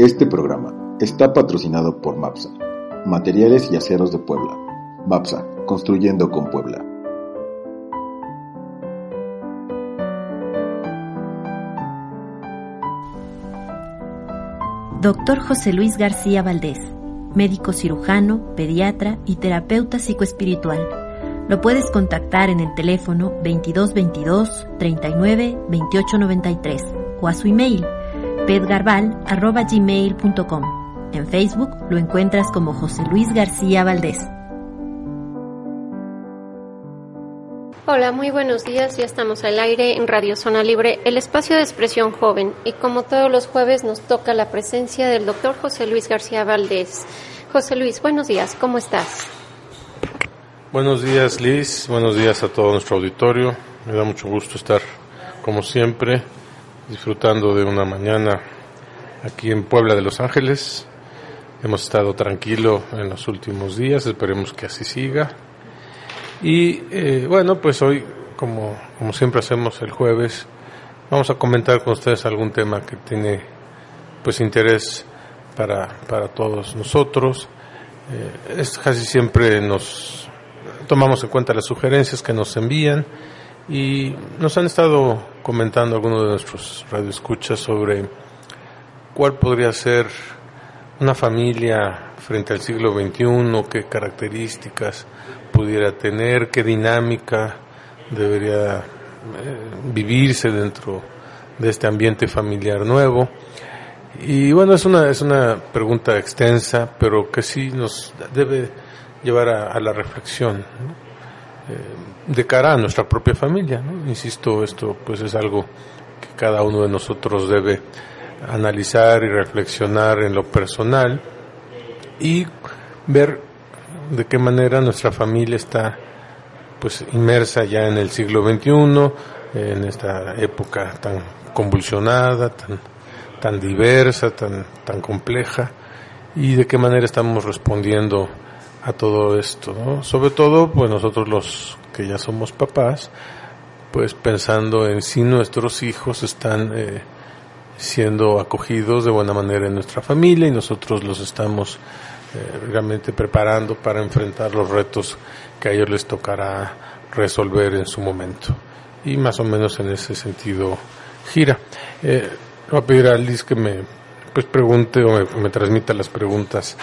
Este programa está patrocinado por MAPSA, Materiales y Aceros de Puebla. MAPSA, construyendo con Puebla. Doctor José Luis García Valdés, médico cirujano, pediatra y terapeuta psicoespiritual. Lo puedes contactar en el teléfono 2222 39 28 93 o a su email pedgarbal.gmail.com. En Facebook lo encuentras como José Luis García Valdés. Hola, muy buenos días. Ya estamos al aire en Radio Zona Libre, el espacio de expresión joven. Y como todos los jueves nos toca la presencia del doctor José Luis García Valdés. José Luis, buenos días. ¿Cómo estás? Buenos días, Liz. Buenos días a todo nuestro auditorio. Me da mucho gusto estar, como siempre, disfrutando de una mañana aquí en Puebla de Los Ángeles. Hemos estado tranquilo en los últimos días, esperemos que así siga. Y eh, bueno, pues hoy, como, como siempre hacemos el jueves, vamos a comentar con ustedes algún tema que tiene pues interés para, para todos nosotros. Eh, es casi siempre nos tomamos en cuenta las sugerencias que nos envían y nos han estado comentando algunos de nuestros radioescuchas sobre cuál podría ser una familia frente al siglo XXI, qué características pudiera tener, qué dinámica debería eh, vivirse dentro de este ambiente familiar nuevo. Y bueno, es una, es una pregunta extensa, pero que sí nos debe llevar a, la reflexión eh, de cara a nuestra propia familia. Insisto, esto pues es algo que cada uno de nosotros debe analizar y reflexionar en lo personal y ver de qué manera nuestra familia está pues inmersa ya en el siglo XXI, en esta época tan convulsionada, tan, tan diversa, tan, tan compleja, y de qué manera estamos respondiendo a todo esto, ¿no? Sobre todo, pues nosotros los que ya somos papás, pues pensando en si nuestros hijos están eh, siendo acogidos de buena manera en nuestra familia y nosotros los estamos eh, realmente preparando para enfrentar los retos que a ellos les tocará resolver en su momento. Y más o menos en ese sentido gira. Eh, voy a pedir a Liz que me pues pregunte o me, transmita las preguntas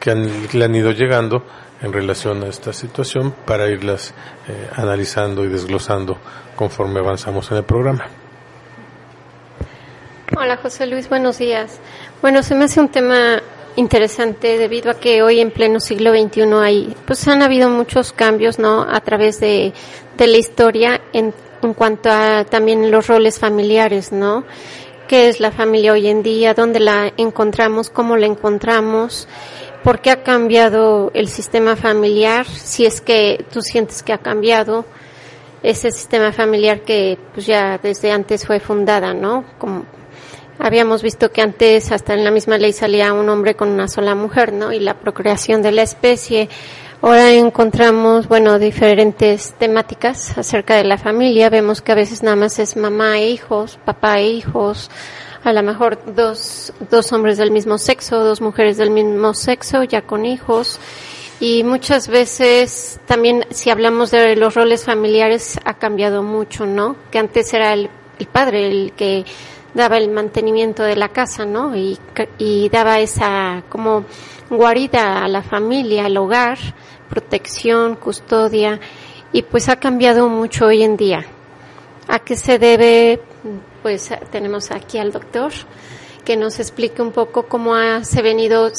que, le han ido llegando en relación a esta situación para irlas eh, analizando y desglosando conforme avanzamos en el programa. Hola José Luis, buenos días. Bueno, se me hace un tema interesante debido a que hoy en pleno siglo XXI hay, pues han habido muchos cambios, ¿no? A través de, de la historia en, en cuanto a también los roles familiares, ¿no? ¿Qué es la familia hoy en día? ¿Dónde la encontramos? ¿Cómo la encontramos? ¿Por qué ha cambiado el sistema familiar? Si es que tú sientes que ha cambiado ese sistema familiar que pues ya desde antes fue fundada, ¿no? Como Habíamos visto que antes hasta en la misma ley salía un hombre con una sola mujer, ¿no? Y la procreación de la especie. Ahora encontramos, bueno, diferentes temáticas acerca de la familia. Vemos que a veces nada más es mamá e hijos, papá e hijos, a lo mejor dos, dos hombres del mismo sexo, dos mujeres del mismo sexo, ya con hijos. Y muchas veces también si hablamos de los roles familiares ha cambiado mucho, ¿no? Que antes era el, el padre el que daba el mantenimiento de la casa, ¿no? Y, y daba esa como guarida a la familia, al hogar, protección, custodia, y pues ha cambiado mucho hoy en día. ¿A qué se debe? Pues tenemos aquí al doctor que nos explique un poco cómo ha, se venido,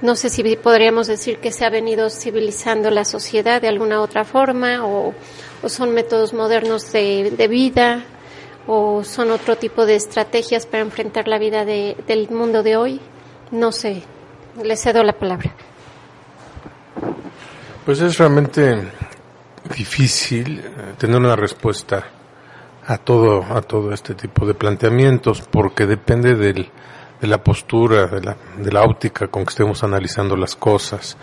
no sé si podríamos decir que se ha venido civilizando la sociedad de alguna otra forma o, son métodos modernos de, de vida o son otro tipo de estrategias para enfrentar la vida del mundo de hoy. No sé, le cedo la palabra. Pues es realmente difícil eh, tener una respuesta a todo a todo este tipo de planteamientos porque depende del, de la postura, de la, de la óptica con que estemos analizando las cosas,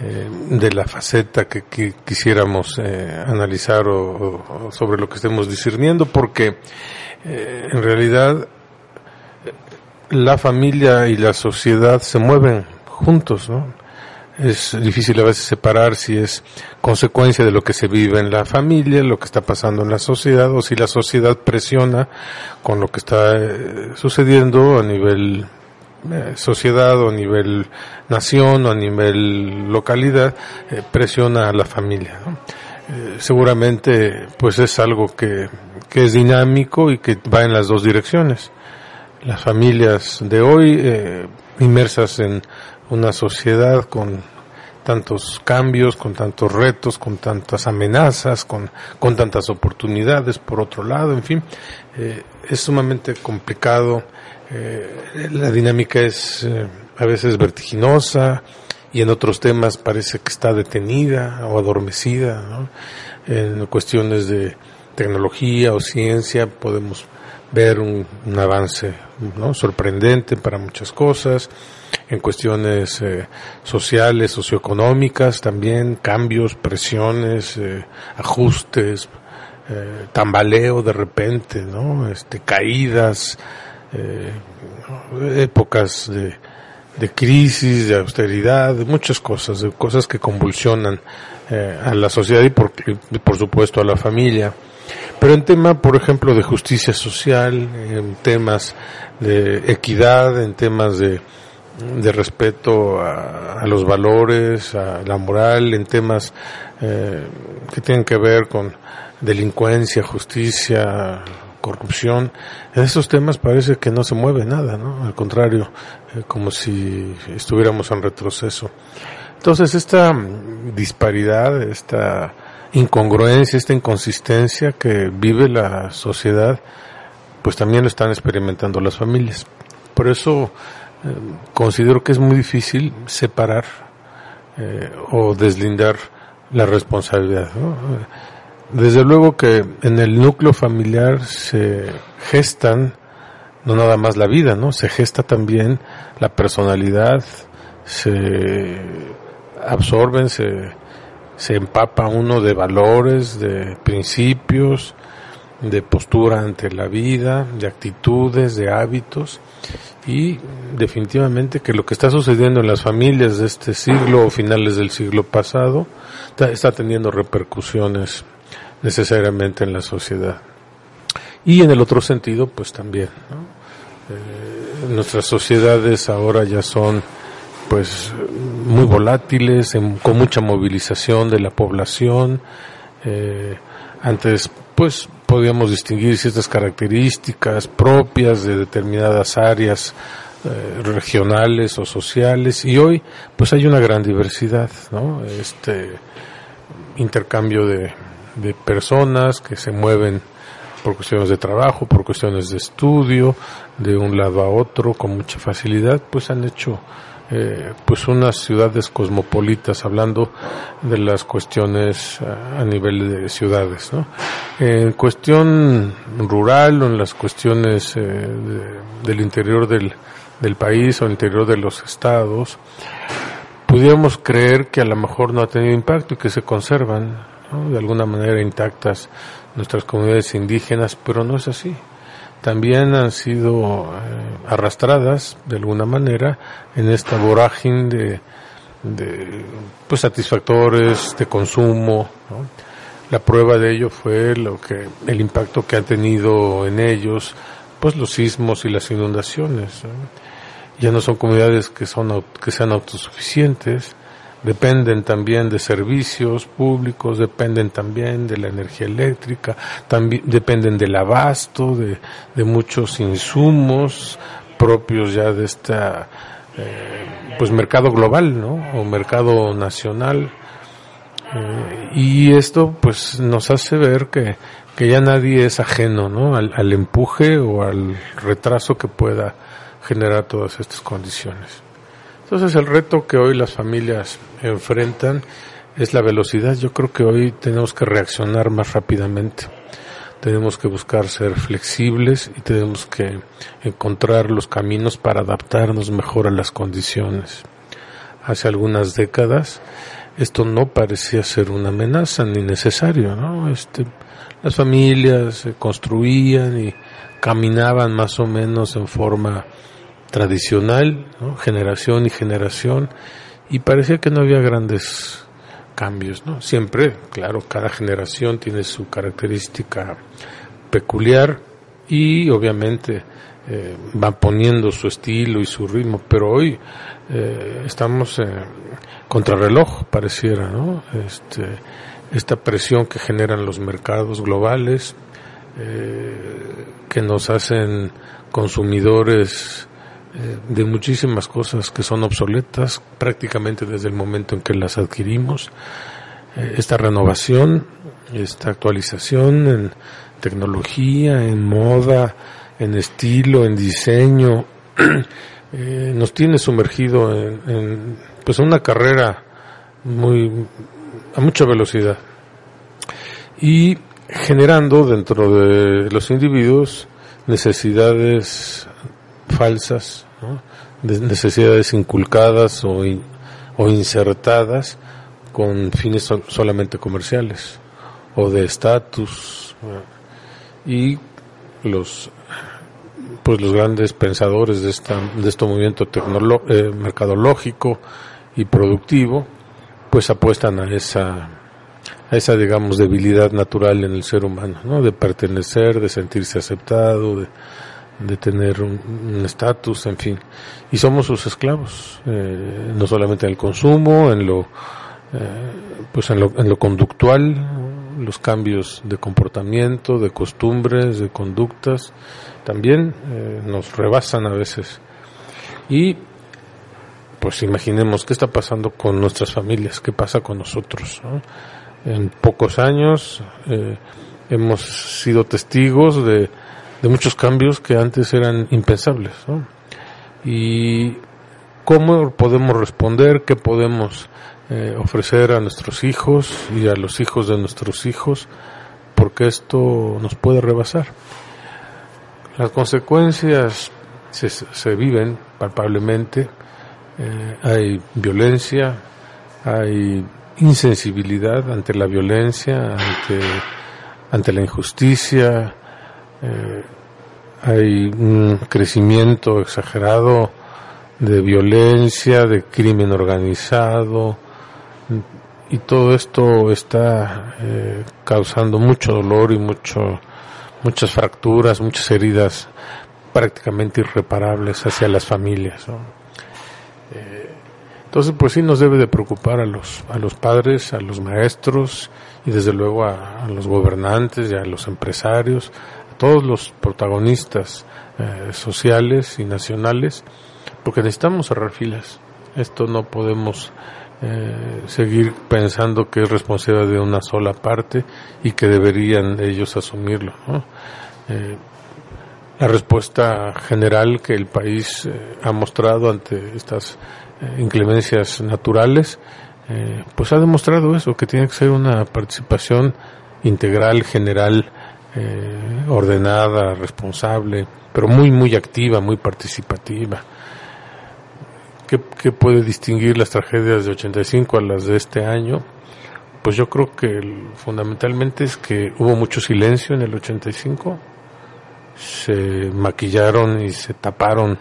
eh, de la faceta que, quisiéramos eh, analizar o, sobre lo que estemos discerniendo, porque eh, en realidad la familia y la sociedad se mueven juntos, ¿no? Es difícil a veces separar si es consecuencia de lo que se vive en la familia, lo que está pasando en la sociedad, o si la sociedad presiona con lo que está eh, sucediendo a nivel eh, sociedad a nivel nación a nivel localidad, eh, presiona a la familia. seguramente pues es algo que, que es dinámico y que va en las dos direcciones. Las familias de hoy inmersas en una sociedad con tantos cambios, con tantos retos, con tantas amenazas, con, con tantas oportunidades por otro lado, en fin, eh, es sumamente complicado, eh, la dinámica es eh, a veces vertiginosa y en otros temas parece que está detenida o adormecida, en cuestiones de tecnología o ciencia podemos ver un, un avance ¿no? sorprendente para muchas cosas, en cuestiones eh, sociales, socioeconómicas, también cambios, presiones, eh, ajustes, eh, tambaleo de repente, ¿no? Este, caídas, épocas de, de crisis, de austeridad, muchas cosas, de cosas que convulsionan a la sociedad y por, y por supuesto a la familia. Pero en tema, por ejemplo, de justicia social, en temas de equidad, en temas de de respeto a, los valores, a la moral, en temas eh, que tienen que ver con delincuencia, justicia, corrupción. En esos temas parece que no se mueve nada, ¿no? Al contrario, eh, como si estuviéramos en retroceso. Entonces, esta disparidad, esta incongruencia, esta inconsistencia que vive la sociedad, pues también lo están experimentando las familias. Por eso considero que es muy difícil separar eh, o deslindar la responsabilidad. Desde luego que en el núcleo familiar se gestan no nada más la vida, ¿no? Se gesta también la personalidad, se absorben, se, se empapa uno de valores, de principios, de postura ante la vida, de actitudes, de hábitos y definitivamente que lo que está sucediendo en las familias de este siglo o finales del siglo pasado está, teniendo repercusiones necesariamente en la sociedad. Y en el otro sentido, pues también, eh, nuestras sociedades ahora ya son pues muy volátiles, con mucha movilización de la población. Eh, antes, pues podíamos distinguir ciertas características propias de determinadas áreas eh, regionales o sociales y hoy pues hay una gran diversidad, ¿no? Este intercambio de, de personas que se mueven por cuestiones de trabajo, por cuestiones de estudio, de un lado a otro con mucha facilidad, pues han hecho eh, pues unas ciudades cosmopolitas, hablando de las cuestiones a, nivel de ciudades. ¿no? En cuestión rural o en las cuestiones eh, del interior del, del país o interior de los estados, pudiéramos creer que a lo mejor no ha tenido impacto y que se conservan de alguna manera intactas nuestras comunidades indígenas, pero no es así también han sido eh, arrastradas de alguna manera en esta vorágine de, pues satisfactores de consumo la prueba de ello fue lo que el impacto que han tenido en ellos pues los sismos y las inundaciones ya no son comunidades que son que sean autosuficientes dependen también de servicios públicos, dependen también de la energía eléctrica, también dependen del abasto, de, de muchos insumos propios ya de esta eh, pues mercado global, ¿no? O mercado nacional. Eh, y esto pues nos hace ver que, que ya nadie es ajeno ¿no? al, al empuje o al retraso que pueda generar todas estas condiciones. Entonces el reto que hoy las familias enfrentan es la velocidad. Yo creo que hoy tenemos que reaccionar más rápidamente. Tenemos que buscar ser flexibles y tenemos que encontrar los caminos para adaptarnos mejor a las condiciones. Hace algunas décadas esto no parecía ser una amenaza ni necesario, ¿no? Este, las familias se construían y caminaban más o menos en forma tradicional, generación y generación, y parecía que no había grandes cambios, ¿no? Siempre, claro, cada generación tiene su característica peculiar y obviamente eh, va poniendo su estilo y su ritmo, pero hoy eh, estamos en contrarreloj, pareciera, ¿no? Este, esta presión que generan los mercados globales, eh, que nos hacen consumidores eh, de muchísimas cosas que son obsoletas prácticamente desde el momento en que las adquirimos. Eh, esta renovación, esta actualización en tecnología, en moda, en estilo, en diseño, eh, nos tiene sumergido en, en pues una carrera muy a mucha velocidad y generando dentro de los individuos necesidades falsas, necesidades inculcadas o, o insertadas con fines solamente comerciales o de estatus y los pues los grandes pensadores de esta de este movimiento eh, mercadológico y productivo pues apuestan a esa a esa digamos debilidad natural en el ser humano no de pertenecer de sentirse aceptado de de tener un estatus, en fin. Y somos sus esclavos, eh, no solamente en el consumo, en lo, eh, pues en lo, en lo conductual, los cambios de comportamiento, de costumbres, de conductas, también eh, nos rebasan a veces. Y pues imaginemos qué está pasando con nuestras familias, qué pasa con nosotros. En pocos años hemos sido testigos de de muchos cambios que antes eran impensables. ¿no? Y cómo podemos responder, qué podemos eh, ofrecer a nuestros hijos y a los hijos de nuestros hijos, porque esto nos puede rebasar. Las consecuencias se, se viven palpablemente, eh, hay violencia, hay insensibilidad ante la violencia, ante, ante la injusticia, eh, hay un crecimiento exagerado de violencia, de crimen organizado, y todo esto está eh, causando mucho dolor y mucho, muchas fracturas, muchas heridas prácticamente irreparables hacia las familias. Eh, entonces, pues sí nos debe de preocupar a los, a los padres, a los maestros y desde luego a los gobernantes y a los empresarios, todos los protagonistas eh, sociales y nacionales, porque necesitamos cerrar filas. Esto no podemos eh, seguir pensando que es responsabilidad de una sola parte y que deberían ellos asumirlo. Eh, la respuesta general que el país ha mostrado ante estas inclemencias naturales, pues ha demostrado eso, que tiene que ser una participación integral, general, eh, ordenada, responsable, pero muy, muy activa, muy participativa. ¿Qué, ¿Qué, puede distinguir las tragedias de 85 a las de este año? Pues yo creo que fundamentalmente es que hubo mucho silencio en el 85, se maquillaron y se taparon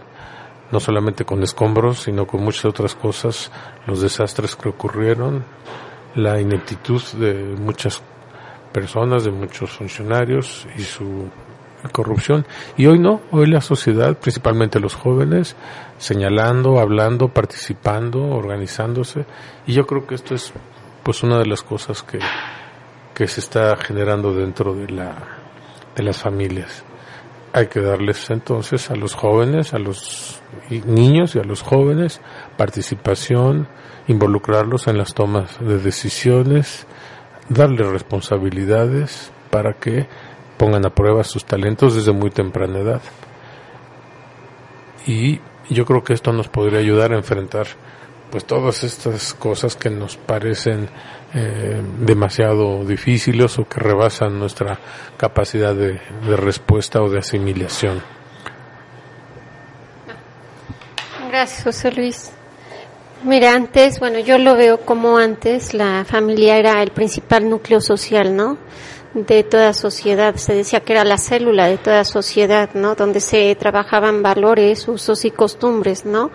no solamente con escombros, sino con muchas otras cosas, los desastres que ocurrieron, la ineptitud de muchas personas, de muchos funcionarios y su corrupción. Y hoy no, hoy la sociedad, principalmente los jóvenes, señalando, hablando, participando, organizándose. Y yo creo que esto es pues una de las cosas que, que se está generando dentro de la de las familias. Hay que darles entonces a los jóvenes, a los niños y a los jóvenes participación, involucrarlos en las tomas de decisiones, darle responsabilidades para que pongan a prueba sus talentos desde muy temprana edad. Y yo creo que esto nos podría ayudar a enfrentar pues todas estas cosas que nos parecen eh, demasiado difíciles o que rebasan nuestra capacidad de, de respuesta o de asimilación. Gracias, José Luis. Mira, antes, bueno, yo lo veo como antes, la familia era el principal núcleo social, ¿no? De toda sociedad. Se decía que era la célula de toda sociedad, ¿no? Donde se trabajaban valores, usos y costumbres, ¿no?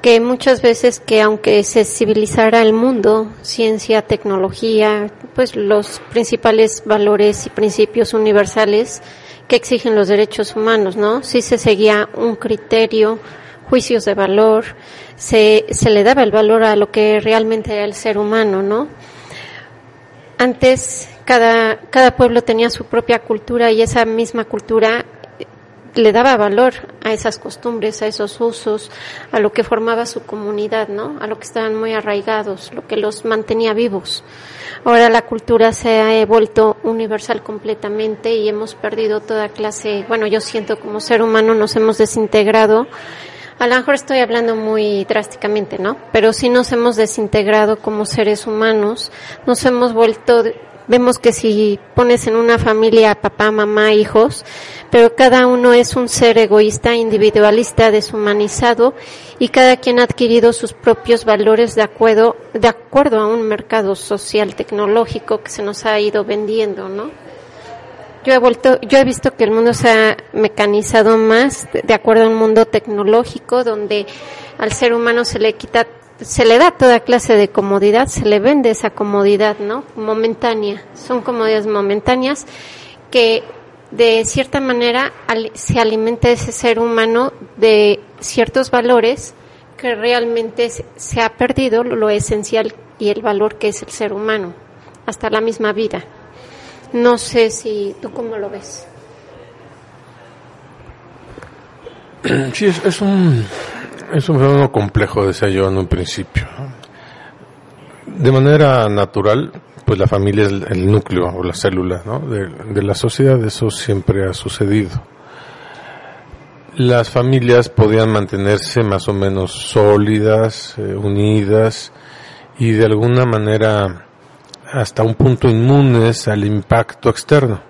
Que muchas veces que aunque se civilizara el mundo, ciencia, tecnología, pues los principales valores y principios universales que exigen los derechos humanos, ¿no? Sí se seguía un criterio, juicios de valor, se, se le daba el valor a lo que realmente era el ser humano, ¿no? Antes cada, cada pueblo tenía su propia cultura y esa misma cultura le daba valor a esas costumbres, a esos usos, a lo que formaba su comunidad, ¿no? A lo que estaban muy arraigados, lo que los mantenía vivos. Ahora la cultura se ha vuelto universal completamente y hemos perdido toda clase, bueno, yo siento como ser humano nos hemos desintegrado a lo mejor estoy hablando muy drásticamente, ¿no? Pero sí nos hemos desintegrado como seres humanos, nos hemos vuelto, vemos que si pones en una familia papá, mamá, hijos, pero cada uno es un ser egoísta, individualista, deshumanizado y cada quien ha adquirido sus propios valores de acuerdo, de acuerdo a un mercado social tecnológico que se nos ha ido vendiendo, ¿no? Yo he vuelto, yo he visto que el mundo se ha mecanizado más de acuerdo a un mundo tecnológico donde al ser humano se le quita, se le da toda clase de comodidad, se le vende esa comodidad, ¿no? Momentánea. Son comodidades momentáneas que de cierta manera se alimenta ese ser humano de ciertos valores que realmente se ha perdido lo esencial y el valor que es el ser humano, hasta la misma vida. No sé si tú cómo lo ves. Sí, es, un es un fenómeno complejo, decía yo en un principio. De manera natural, pues la familia es el, núcleo o la célula ¿no? de, la sociedad, eso siempre ha sucedido. Las familias podían mantenerse más o menos sólidas, eh, unidas y de alguna manera hasta un punto inmunes al impacto externo.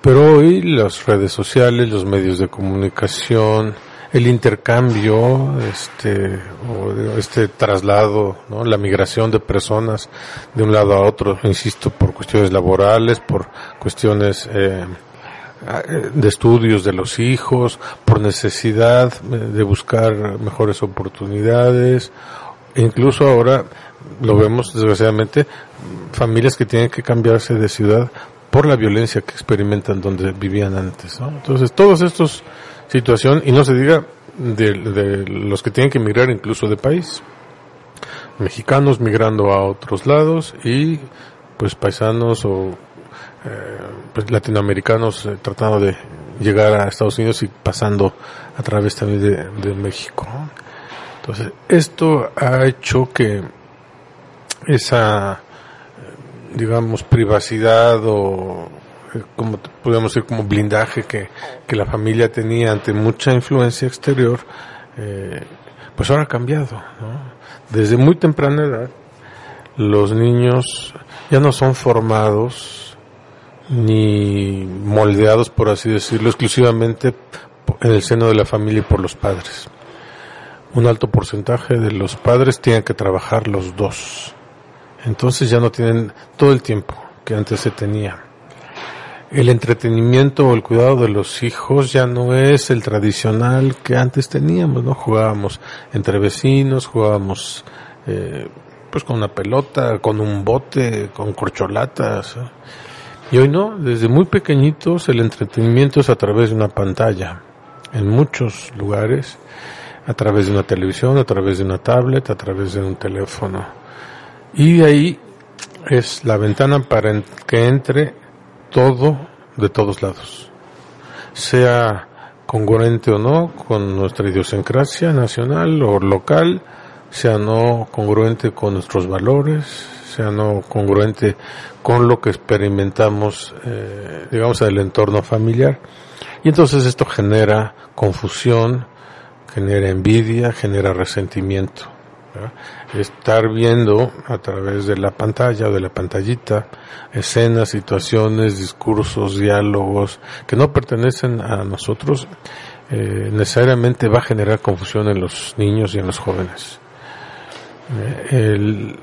Pero hoy las redes sociales, los medios de comunicación, el intercambio, este, este traslado, ¿no? la migración de personas de un lado a otro, insisto, por cuestiones laborales, por cuestiones eh, de estudios de los hijos, por necesidad de buscar mejores oportunidades, incluso ahora lo vemos desgraciadamente, familias que tienen que cambiarse de ciudad por la violencia que experimentan donde vivían antes. ¿no? Entonces, todos estos situación, y no se diga de, los que tienen que emigrar incluso de país, mexicanos migrando a otros lados y pues paisanos o eh, pues, latinoamericanos eh, tratando de llegar a Estados Unidos y pasando a través también de, de México. Entonces, esto ha hecho que esa, digamos, privacidad o, eh, como podemos decir, como blindaje que, que la familia tenía ante mucha influencia exterior, eh, pues ahora ha cambiado. Desde muy temprana edad, los niños ya no son formados ni moldeados, por así decirlo, exclusivamente en el seno de la familia y por los padres. Un alto porcentaje de los padres tienen que trabajar los dos. Entonces ya no tienen todo el tiempo que antes se tenía. El entretenimiento o el cuidado de los hijos ya no es el tradicional que antes teníamos, ¿no? Jugábamos entre vecinos, jugábamos eh, pues con una pelota, con un bote, con corcholatas. Y hoy no, desde muy pequeñitos el entretenimiento es a través de una pantalla, en muchos lugares, a través de una televisión, a través de una tablet, a través de un teléfono. Y de ahí es la ventana para que entre todo de todos lados, sea congruente o no con nuestra idiosincrasia nacional o local, sea no congruente con nuestros valores, sea no congruente con lo que experimentamos, eh, digamos, del entorno familiar. Y entonces esto genera confusión, genera envidia, genera resentimiento. Estar viendo a través de la pantalla o de la pantallita escenas, situaciones, discursos, diálogos que no pertenecen a nosotros, eh, necesariamente va a generar confusión en los niños y en los jóvenes. Eh,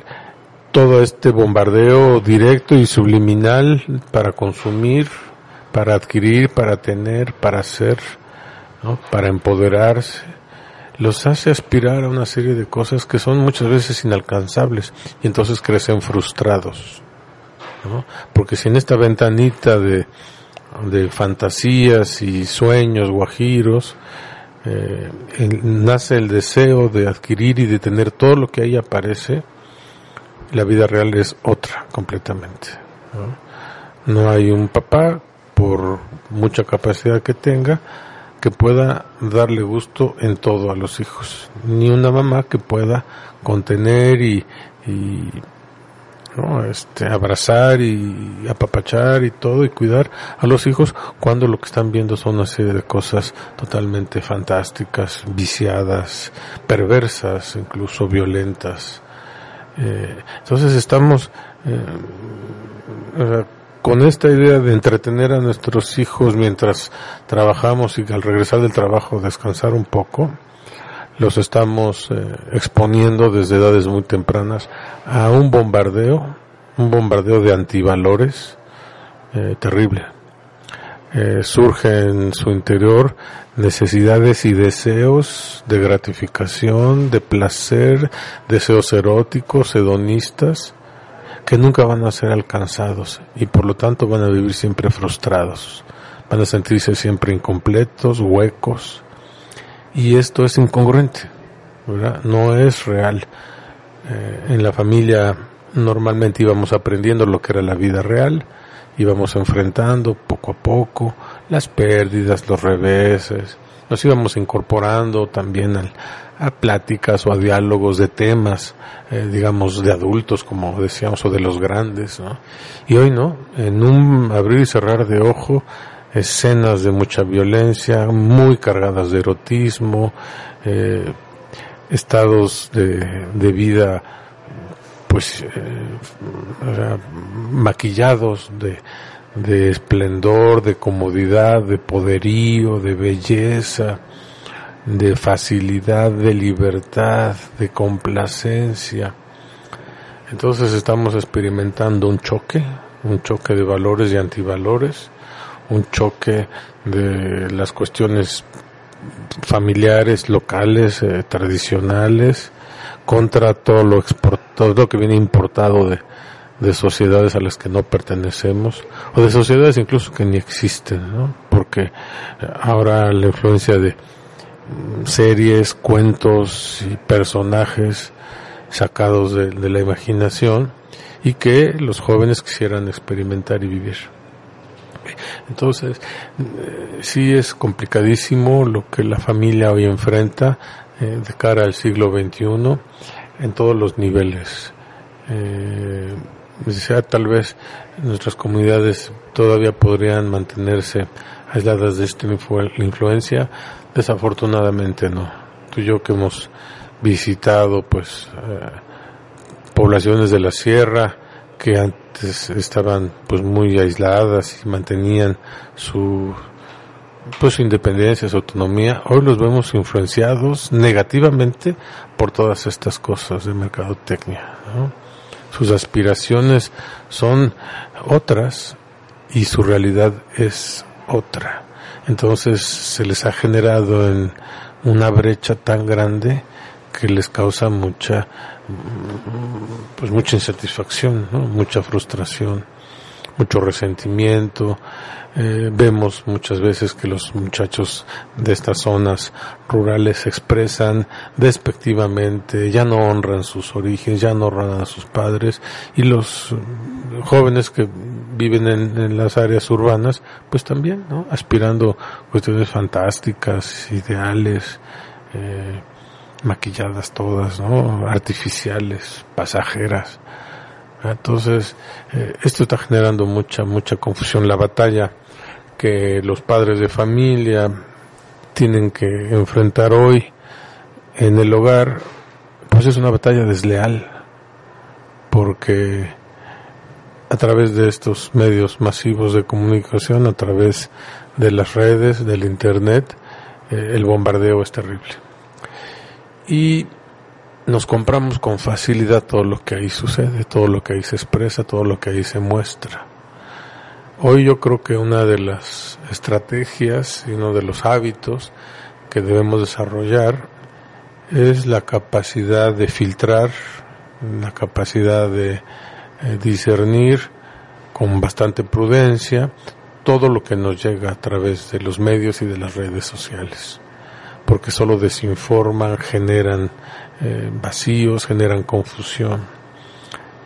todo este bombardeo directo y subliminal para consumir, para adquirir, para tener, para para empoderarse, los hace aspirar a una serie de cosas que son muchas veces inalcanzables y entonces crecen frustrados. Porque si en esta ventanita de, de fantasías y sueños guajiros eh, nace el deseo de adquirir y de tener todo lo que ahí aparece, la vida real es otra completamente. no hay un papá, por mucha capacidad que tenga, que pueda darle gusto en todo a los hijos, ni una mamá que pueda contener y, ¿no? este, abrazar y apapachar y todo y cuidar a los hijos cuando lo que están viendo son una serie de cosas totalmente fantásticas, viciadas, perversas, incluso violentas. Eh, entonces estamos eh, con esta idea de entretener a nuestros hijos mientras trabajamos y al regresar del trabajo descansar un poco, los estamos eh, exponiendo desde edades muy tempranas a un bombardeo, un bombardeo de antivalores eh, terrible. Eh, surge en su interior necesidades y deseos de gratificación, de placer, deseos eróticos, hedonistas, que nunca van a ser alcanzados y por lo tanto van a vivir siempre frustrados, van a sentirse siempre incompletos, huecos. Y esto es incongruente, no es real. Eh, en la familia normalmente íbamos aprendiendo lo que era la vida real, íbamos enfrentando poco a poco las pérdidas, los reveses, nos íbamos incorporando también al, a pláticas o a diálogos de temas, eh, digamos, de adultos, como decíamos, o de los grandes, ¿no? Y hoy no, en un abrir y cerrar de ojo, escenas de mucha violencia, muy cargadas de erotismo, eh, estados de, vida, pues, eh, maquillados de, de esplendor, de comodidad, de poderío, de belleza, de facilidad, de libertad, de complacencia. Entonces estamos experimentando un choque, un choque de valores y antivalores, un choque de las cuestiones familiares, locales, eh, tradicionales, contra todo lo, todo lo que viene importado de, de sociedades a las que no pertenecemos, o de sociedades incluso que ni existen, ¿no? Porque ahora la influencia de series, cuentos y personajes sacados de, la imaginación y que los jóvenes quisieran experimentar y vivir. Entonces, eh, sí es complicadísimo lo que la familia hoy enfrenta eh, de cara al siglo XXI en todos los niveles. Eh, sea, tal vez nuestras comunidades todavía podrían mantenerse aisladas de esta influencia, Desafortunadamente no. Tú y yo que hemos visitado pues eh, poblaciones de la sierra que antes estaban pues muy aisladas y mantenían su pues su independencia, su autonomía, hoy los vemos influenciados negativamente por todas estas cosas de mercadotecnia. Sus aspiraciones son otras y su realidad es otra. Entonces se les ha generado en una brecha tan grande que les causa mucha, pues mucha insatisfacción, mucha frustración, mucho resentimiento, eh, vemos muchas veces que los muchachos de estas zonas rurales expresan despectivamente, ya no honran sus orígenes, ya no honran a sus padres y los jóvenes que viven en, las áreas urbanas, pues también, ¿no? Aspirando cuestiones fantásticas, ideales, eh, maquilladas todas, ¿no? Artificiales, pasajeras. Entonces, eh, esto está generando mucha, mucha confusión. La batalla que los padres de familia tienen que enfrentar hoy en el hogar, pues es una batalla desleal, porque a través de estos medios masivos de comunicación, a través de las redes, del Internet, eh, el bombardeo es terrible. Y nos compramos con facilidad todo lo que ahí sucede, todo lo que ahí se expresa, todo lo que ahí se muestra. Hoy yo creo que una de las estrategias y uno de los hábitos que debemos desarrollar es la capacidad de filtrar, la capacidad de eh, discernir con bastante prudencia todo lo que nos llega a través de los medios y de las redes sociales, porque solo desinforman, generan eh, vacíos, generan confusión.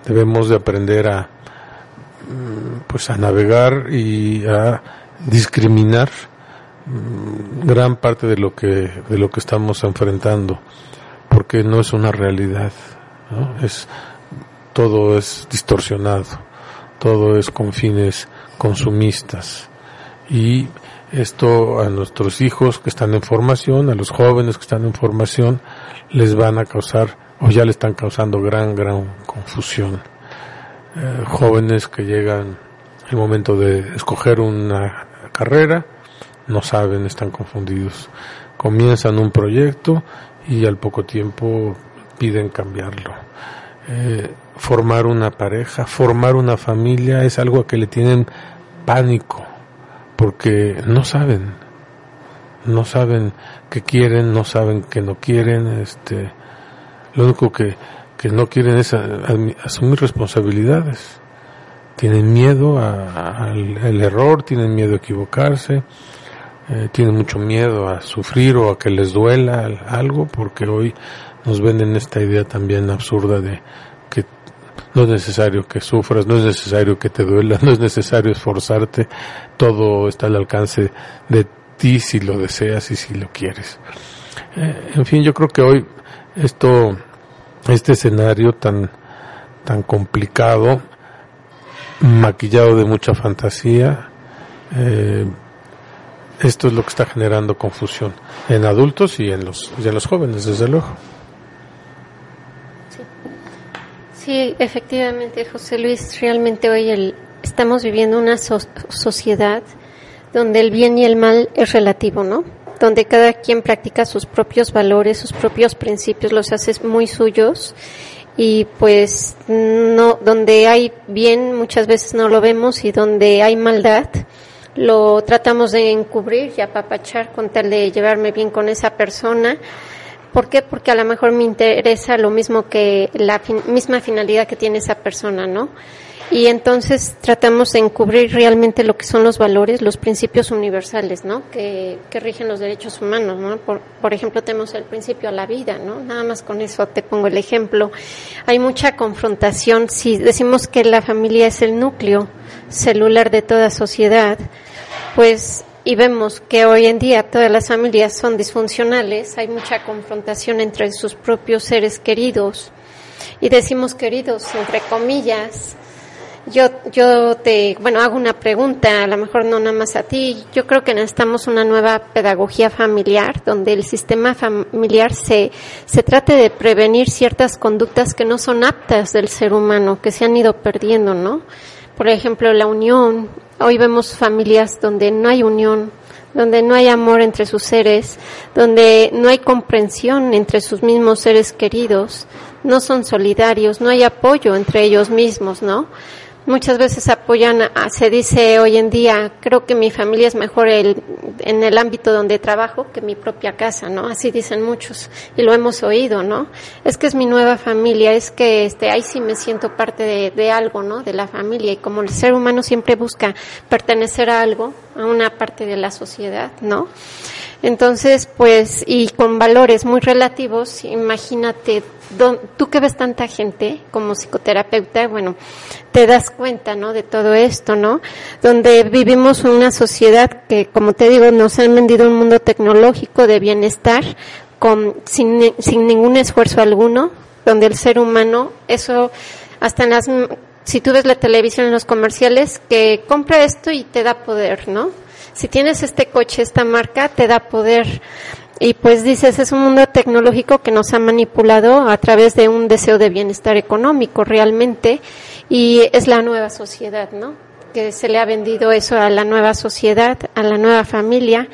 Debemos de aprender a mm, pues a navegar y a discriminar mm, gran parte de lo que de lo que estamos enfrentando porque no es una realidad es todo es distorsionado todo es con fines consumistas. Y esto a nuestros hijos que están en formación, a los jóvenes que están en formación, les van a causar o ya le están causando gran, gran confusión. Eh, jóvenes que llegan el momento de escoger una carrera, no saben, están confundidos. Comienzan un proyecto y al poco tiempo piden cambiarlo. Eh, formar una pareja, formar una familia es algo a que le tienen pánico, porque no saben, no saben qué quieren, no saben qué no quieren, este, lo único que, que no quieren es asumir responsabilidades. Tienen miedo al error, tienen miedo a equivocarse, eh, tienen mucho miedo a sufrir o a que les duela algo, porque hoy nos venden esta idea también absurda de que no es necesario que sufras, no es necesario que te duela, no es necesario esforzarte, todo está al alcance de ti si lo deseas y si lo quieres. Eh, en fin, yo creo que hoy esto, este escenario tan, tan complicado, maquillado de mucha fantasía, eh, esto es lo que está generando confusión en adultos y en los, y en los jóvenes, desde luego. Sí, efectivamente, José Luis, realmente hoy el, estamos viviendo una sociedad donde el bien y el mal es relativo, ¿no? Donde cada quien practica sus propios valores, sus propios principios, los hace muy suyos y pues no, donde hay bien muchas veces no lo vemos y donde hay maldad lo tratamos de encubrir y apapachar con tal de llevarme bien con esa persona ¿Por qué? Porque a lo mejor me interesa lo mismo que la misma finalidad que tiene esa persona, ¿no? Y entonces tratamos de encubrir realmente lo que son los valores, los principios universales, ¿no? Que, que rigen los derechos humanos, ¿no? Por, por, ejemplo, tenemos el principio a la vida, ¿no? Nada más con eso te pongo el ejemplo. Hay mucha confrontación. Si decimos que la familia es el núcleo celular de toda sociedad, pues y vemos que hoy en día todas las familias son disfuncionales, hay mucha confrontación entre sus propios seres queridos y decimos queridos entre comillas. Yo, yo te, bueno, hago una pregunta, a lo mejor no nada más a ti. Yo creo que necesitamos una nueva pedagogía familiar donde el sistema familiar se, se trate de prevenir ciertas conductas que no son aptas del ser humano, que se han ido perdiendo, ¿no? Por ejemplo, la unión, Hoy vemos familias donde no hay unión, donde no hay amor entre sus seres, donde no hay comprensión entre sus mismos seres queridos, no son solidarios, no hay apoyo entre ellos mismos, ¿no? Muchas veces apoyan, se dice hoy en día, creo que mi familia es mejor el, en el ámbito donde trabajo que mi propia casa, ¿no? Así dicen muchos y lo hemos oído, ¿no? Es que es mi nueva familia, es que este, ahí sí me siento parte de, de algo, ¿no? De la familia y como el ser humano siempre busca pertenecer a algo, a una parte de la sociedad, ¿no? Entonces, pues, y con valores muy relativos, imagínate, tú que ves tanta gente como psicoterapeuta, bueno, te das cuenta, ¿no? De todo esto, ¿no? Donde vivimos una sociedad que, como te digo, nos han vendido un mundo tecnológico de bienestar, con, sin, sin ningún esfuerzo alguno, donde el ser humano, eso, hasta en las si tú ves la televisión en los comerciales, que compra esto y te da poder, ¿no? Si tienes este coche, esta marca, te da poder. Y pues dices, es un mundo tecnológico que nos ha manipulado a través de un deseo de bienestar económico realmente y es la nueva sociedad, ¿no? Que se le ha vendido eso a la nueva sociedad, a la nueva familia.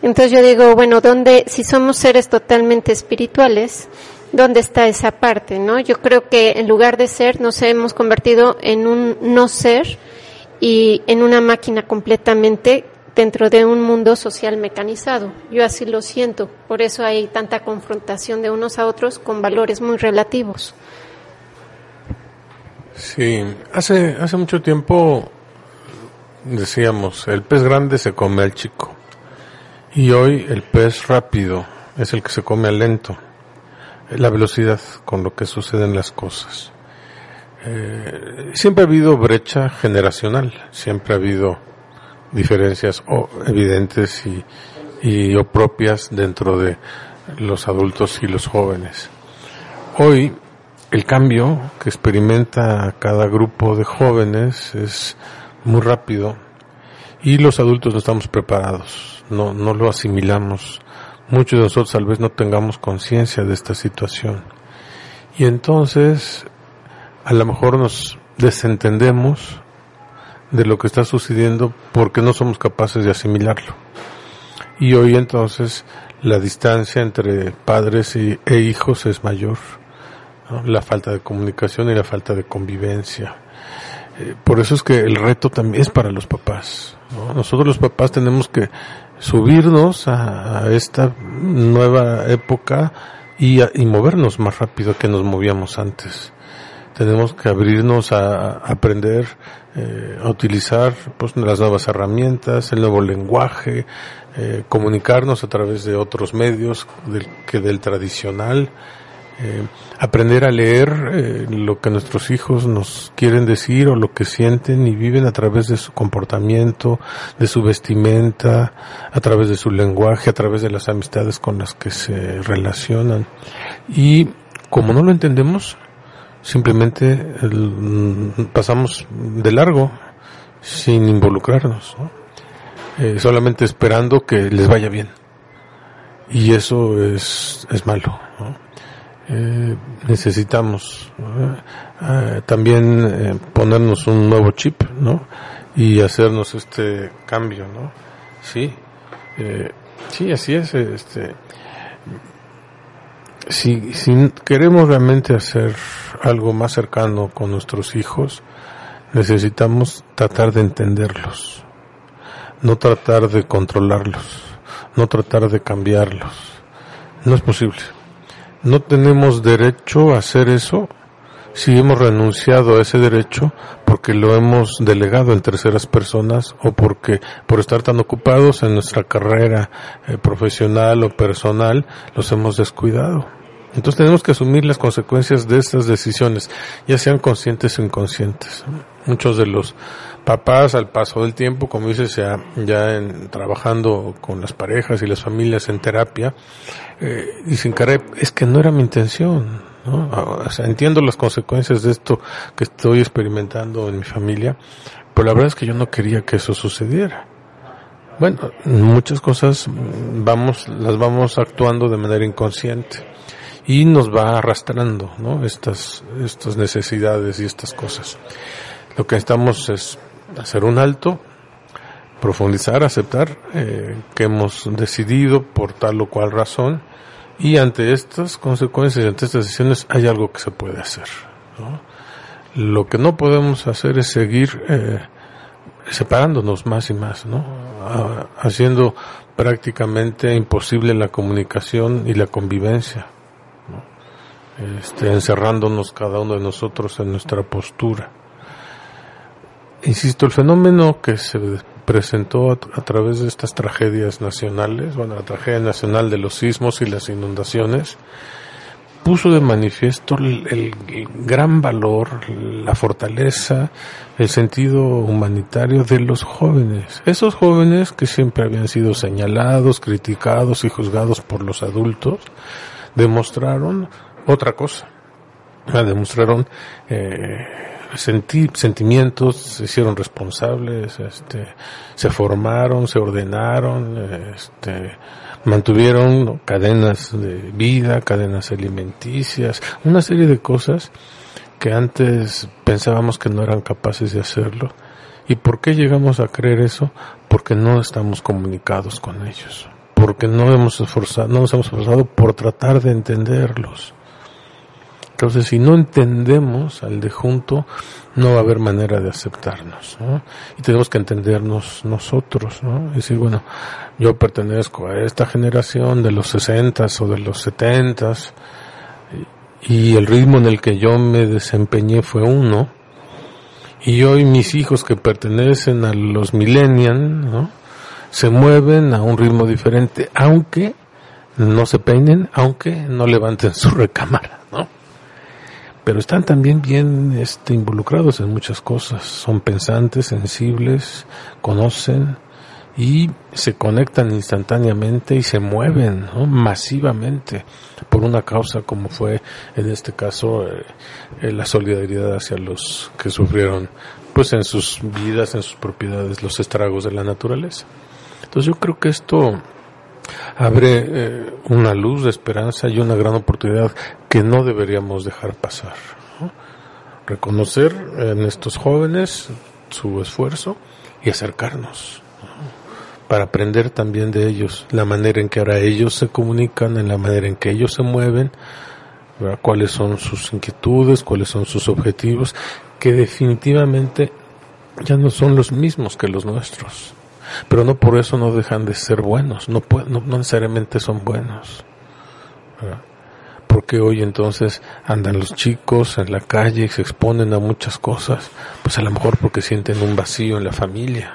Entonces yo digo, bueno, ¿dónde, si somos seres totalmente espirituales, dónde está esa parte, ¿no? Yo creo que en lugar de ser nos hemos convertido en un no ser y en una máquina completamente dentro de un mundo social mecanizado. Yo así lo siento, por eso hay tanta confrontación de unos a otros con valores muy relativos. Sí, hace, hace mucho tiempo decíamos, el pez grande se come al chico y hoy el pez rápido es el que se come al lento la velocidad con lo que suceden las cosas. Eh, siempre ha habido brecha generacional, siempre ha habido diferencias evidentes y, y o propias dentro de los adultos y los jóvenes. Hoy el cambio que experimenta cada grupo de jóvenes es muy rápido y los adultos no estamos preparados, no, no lo asimilamos muchos de nosotros tal vez no tengamos conciencia de esta situación. Y entonces, a lo mejor nos desentendemos de lo que está sucediendo porque no somos capaces de asimilarlo. Y hoy entonces la distancia entre padres y, e hijos es mayor. La falta de comunicación y la falta de convivencia. Eh, por eso es que el reto también es para los papás. Nosotros los papás tenemos que subirnos a, esta nueva época y, y, movernos más rápido que nos movíamos antes. Tenemos que abrirnos a, aprender eh, a utilizar pues, las nuevas herramientas, el nuevo lenguaje, eh, comunicarnos a través de otros medios del, que del tradicional eh, aprender a leer eh, lo que nuestros hijos nos quieren decir o lo que sienten y viven a través de su comportamiento, de su vestimenta, a través de su lenguaje, a través de las amistades con las que se relacionan. Y como no lo entendemos, simplemente mm, pasamos de largo sin involucrarnos, eh, solamente esperando que les vaya bien. Y eso es, es malo. eh, necesitamos eh, también eh, ponernos un nuevo chip, ¿no? Y hacernos este cambio, ¿no? Sí, sí, así es. Este, si, si queremos realmente hacer algo más cercano con nuestros hijos, necesitamos tratar de entenderlos, no tratar de controlarlos, no tratar de cambiarlos. No es posible no tenemos derecho a hacer eso si hemos renunciado a ese derecho porque lo hemos delegado en terceras personas o porque por estar tan ocupados en nuestra carrera eh, profesional o personal los hemos descuidado. Entonces tenemos que asumir las consecuencias de estas decisiones, ya sean conscientes o inconscientes. Muchos de los papás al paso del tiempo, como dices, ya, ya en, trabajando con las parejas y las familias en terapia, eh, dicen, caray, es que no era mi intención, ¿no? Sea, entiendo las consecuencias de esto que estoy experimentando en mi familia, pero la verdad es que yo no quería que eso sucediera. Bueno, muchas cosas vamos, las vamos actuando de manera inconsciente y nos va arrastrando, ¿no? Estas, estas necesidades y estas cosas. Lo que necesitamos es hacer un alto, profundizar, aceptar eh, que hemos decidido por tal o cual razón y ante estas consecuencias ante estas decisiones hay algo que se puede hacer. Lo que no podemos hacer es seguir eh, separándonos más y más, ¿no? haciendo prácticamente imposible la comunicación y la convivencia, este, encerrándonos cada uno de nosotros en nuestra postura. Insisto, el fenómeno que se presentó a, través de estas tragedias nacionales, bueno, la tragedia nacional de los sismos y las inundaciones, puso de manifiesto el, gran valor, la fortaleza, el sentido humanitario de los jóvenes. Esos jóvenes que siempre habían sido señalados, criticados y juzgados por los adultos, demostraron otra cosa. Demostraron eh, sentimientos, se hicieron responsables, este, se formaron, se ordenaron, este, mantuvieron cadenas de vida, cadenas alimenticias, una serie de cosas que antes pensábamos que no eran capaces de hacerlo. ¿Y por qué llegamos a creer eso? Porque no estamos comunicados con ellos, porque no hemos esforzado, no nos hemos esforzado por tratar de entenderlos. Entonces, si no entendemos al de junto, no va a haber manera de aceptarnos, ¿no? Y tenemos que entendernos nosotros, ¿no? Es decir, bueno, yo pertenezco a esta generación de los sesentas o de los setentas, y el ritmo en el que yo me desempeñé fue uno, y hoy mis hijos que pertenecen a los millennials, ¿no? Se mueven a un ritmo diferente, aunque no se peinen, aunque no levanten su recámara, ¿no? Pero están también bien este, involucrados en muchas cosas. Son pensantes, sensibles, conocen y se conectan instantáneamente y se mueven masivamente por una causa como fue en este caso eh, eh, la solidaridad hacia los que sufrieron pues en sus vidas, en sus propiedades, los estragos de la naturaleza. Entonces yo creo que esto abre eh, una luz de esperanza y una gran oportunidad que no deberíamos dejar pasar. Reconocer en estos jóvenes su esfuerzo y acercarnos para aprender también de ellos, la manera en que ahora ellos se comunican, en la manera en que ellos se mueven, cuáles son sus inquietudes, cuáles son sus objetivos, que definitivamente ya no son los mismos que los nuestros pero no por eso no dejan de ser buenos, no, no, necesariamente son buenos. Porque hoy entonces andan los chicos en la calle y se exponen a muchas cosas, pues a lo mejor porque sienten un vacío en la familia.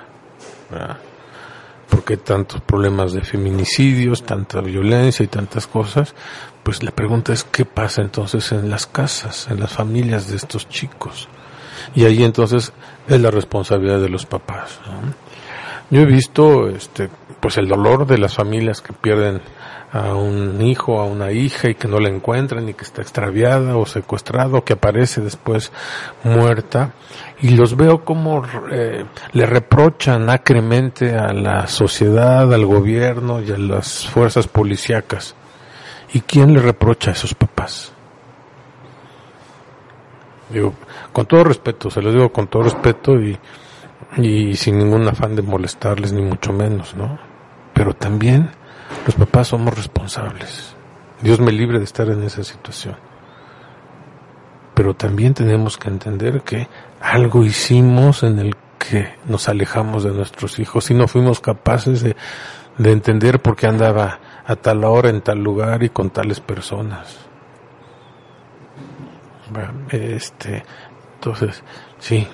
Porque tantos problemas de feminicidios, tanta violencia y tantas cosas, pues la pregunta es qué pasa entonces en las casas, en las familias de estos chicos. Y ahí entonces es la responsabilidad de los papás. Yo he visto este pues el dolor de las familias que pierden a un hijo, a una hija y que no la encuentran y que está extraviada o secuestrada o que aparece después muerta y los veo como eh, le reprochan acremente a la sociedad, al gobierno y a las fuerzas policíacas. ¿Y quién le reprocha a esos papás? Digo, con todo respeto, se lo digo con todo respeto y y sin ningún afán de molestarles ni mucho menos, ¿no? Pero también los papás somos responsables. Dios me libre de estar en esa situación. Pero también tenemos que entender que algo hicimos en el que nos alejamos de nuestros hijos y no fuimos capaces de, de entender por qué andaba a tal hora, en tal lugar y con tales personas. Este, entonces, Sí,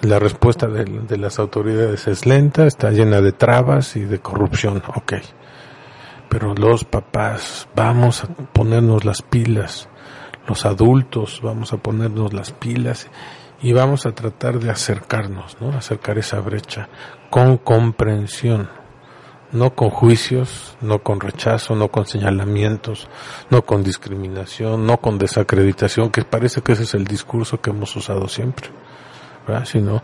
la respuesta de, las autoridades es lenta, está llena de trabas y de corrupción, ok. Pero los papás, vamos a ponernos las pilas, los adultos, vamos a ponernos las pilas y vamos a tratar de acercarnos, ¿no? Acercar esa brecha con comprensión, no con juicios, no con rechazo, no con señalamientos, no con discriminación, no con desacreditación, que parece que ese es el discurso que hemos usado siempre sino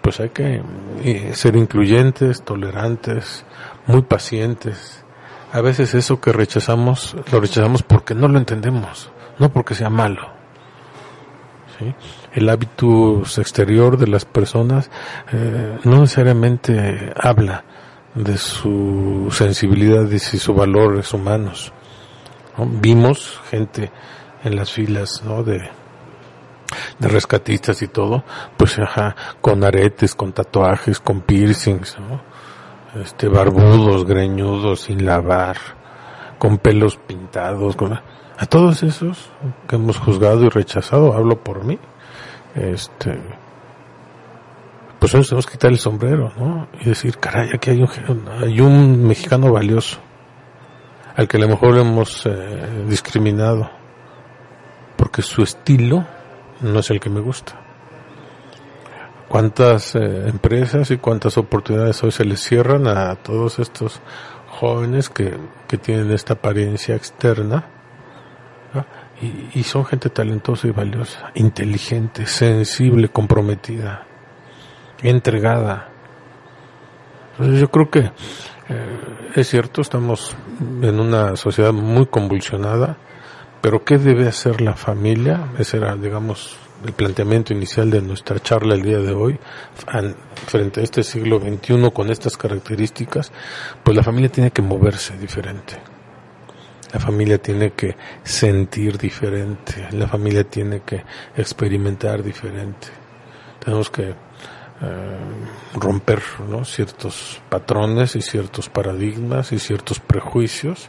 pues hay que eh, ser incluyentes, tolerantes, muy pacientes. A veces eso que rechazamos, lo rechazamos porque no lo entendemos, no porque sea malo. El hábito exterior de las personas eh, no necesariamente habla de su sensibilidad y sus valores humanos. Vimos gente en las filas ¿no? de, de rescatistas y todo, pues ajá, con aretes, con tatuajes, con piercings, este, barbudos, greñudos, sin lavar, con pelos pintados, con, a todos esos que hemos juzgado y rechazado, hablo por mí, este, pues tenemos que quitar el sombrero, ¿no? Y decir, caray, aquí hay un, hay un mexicano valioso, al que a lo mejor hemos eh, discriminado, porque su estilo no es el que me gusta. ¿Cuántas eh, empresas y cuántas oportunidades hoy se les cierran a todos estos jóvenes que, que tienen esta apariencia externa y, son gente talentosa y valiosa, inteligente, sensible, comprometida, entregada. Entonces yo creo que eh, es cierto, estamos en una sociedad muy convulsionada, pero ¿qué debe hacer la familia? Ese era, digamos, el planteamiento inicial de nuestra charla el día de hoy, frente a este siglo XXI con estas características, pues la familia tiene que moverse diferente. La familia tiene que sentir diferente, la familia tiene que experimentar diferente. Tenemos que eh, romper ciertos patrones y ciertos paradigmas y ciertos prejuicios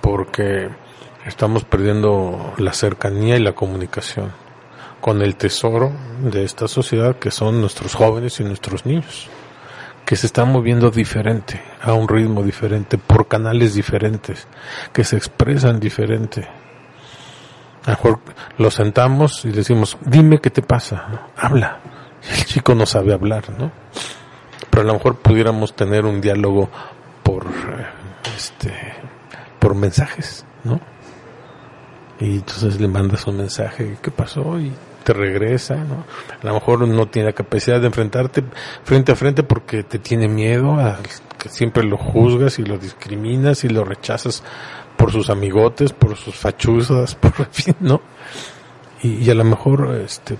porque estamos perdiendo la cercanía y la comunicación con el tesoro de esta sociedad que son nuestros jóvenes y nuestros niños, que se están moviendo diferente, a un ritmo diferente, por canales diferentes, que se expresan diferente. A lo mejor lo sentamos y decimos, dime qué te pasa, habla. El chico no sabe hablar, ¿no? Pero a lo mejor pudiéramos tener un diálogo por, eh, este, por mensajes, ¿no? Y entonces le mandas un mensaje, ¿qué pasó? Y te regresa, ¿no? A lo mejor no tiene la capacidad de enfrentarte frente a frente porque te tiene miedo, que siempre lo juzgas y lo discriminas y lo rechazas por sus amigotes, por sus fachuzas, por fin, ¿no? Y, y, a lo mejor este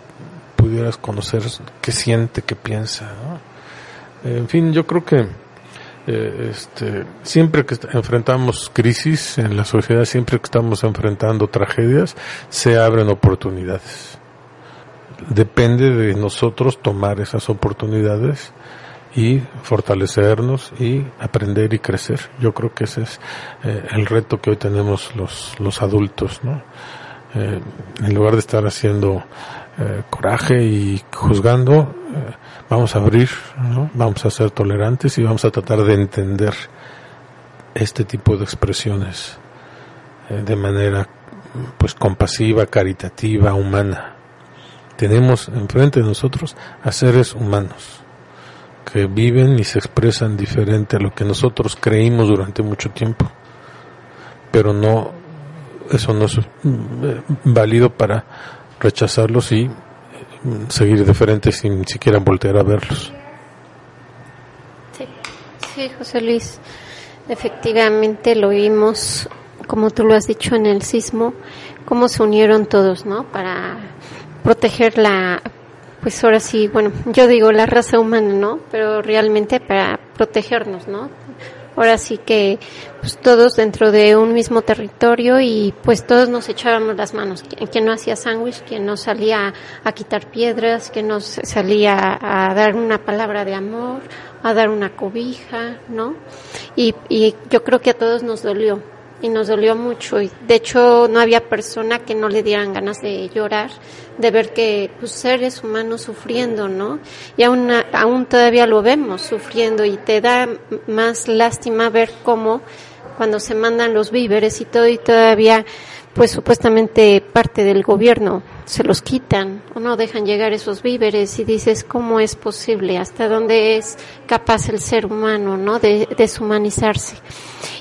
pudieras conocer qué siente, qué piensa. En fin, yo creo que eh, este, siempre que enfrentamos crisis en la sociedad, siempre que estamos enfrentando tragedias, se abren oportunidades depende de nosotros tomar esas oportunidades y fortalecernos y aprender y crecer. Yo creo que ese es eh, el reto que hoy tenemos los, los adultos, ¿no? Eh, en lugar de estar haciendo eh, coraje y juzgando, vamos a abrir, ¿no? vamos a ser tolerantes y vamos a tratar de entender este tipo de expresiones de manera pues compasiva, caritativa, humana tenemos enfrente de nosotros a seres humanos que viven y se expresan diferente a lo que nosotros creímos durante mucho tiempo. Pero eso no es eh, válido para rechazarlos y mm, seguir diferentes sin siquiera voltear a verlos. Sí, sí, José Luis, efectivamente lo vimos, como tú lo has dicho en el sismo, cómo se unieron todos, ¿no? Para proteger la, pues ahora sí, bueno, yo digo la raza humana, ¿no? Pero realmente para protegernos, ¿no? Ahora sí que pues todos dentro de un mismo territorio y pues todos nos echábamos las manos. Quien no hacía sándwich, quien no salía a quitar piedras, quien no salía a dar una palabra de amor, a dar una cobija, ¿no? Y, y yo creo que a todos nos dolió y nos dolió mucho y de hecho no había persona que no le dieran ganas de llorar de ver que pues, seres humanos sufriendo no y aún aún todavía lo vemos sufriendo y te da más lástima ver cómo cuando se mandan los víveres y todo y todavía pues supuestamente parte del gobierno se los quitan o no dejan llegar esos víveres y dices cómo es posible, hasta dónde es capaz el ser humano, ¿no? De deshumanizarse.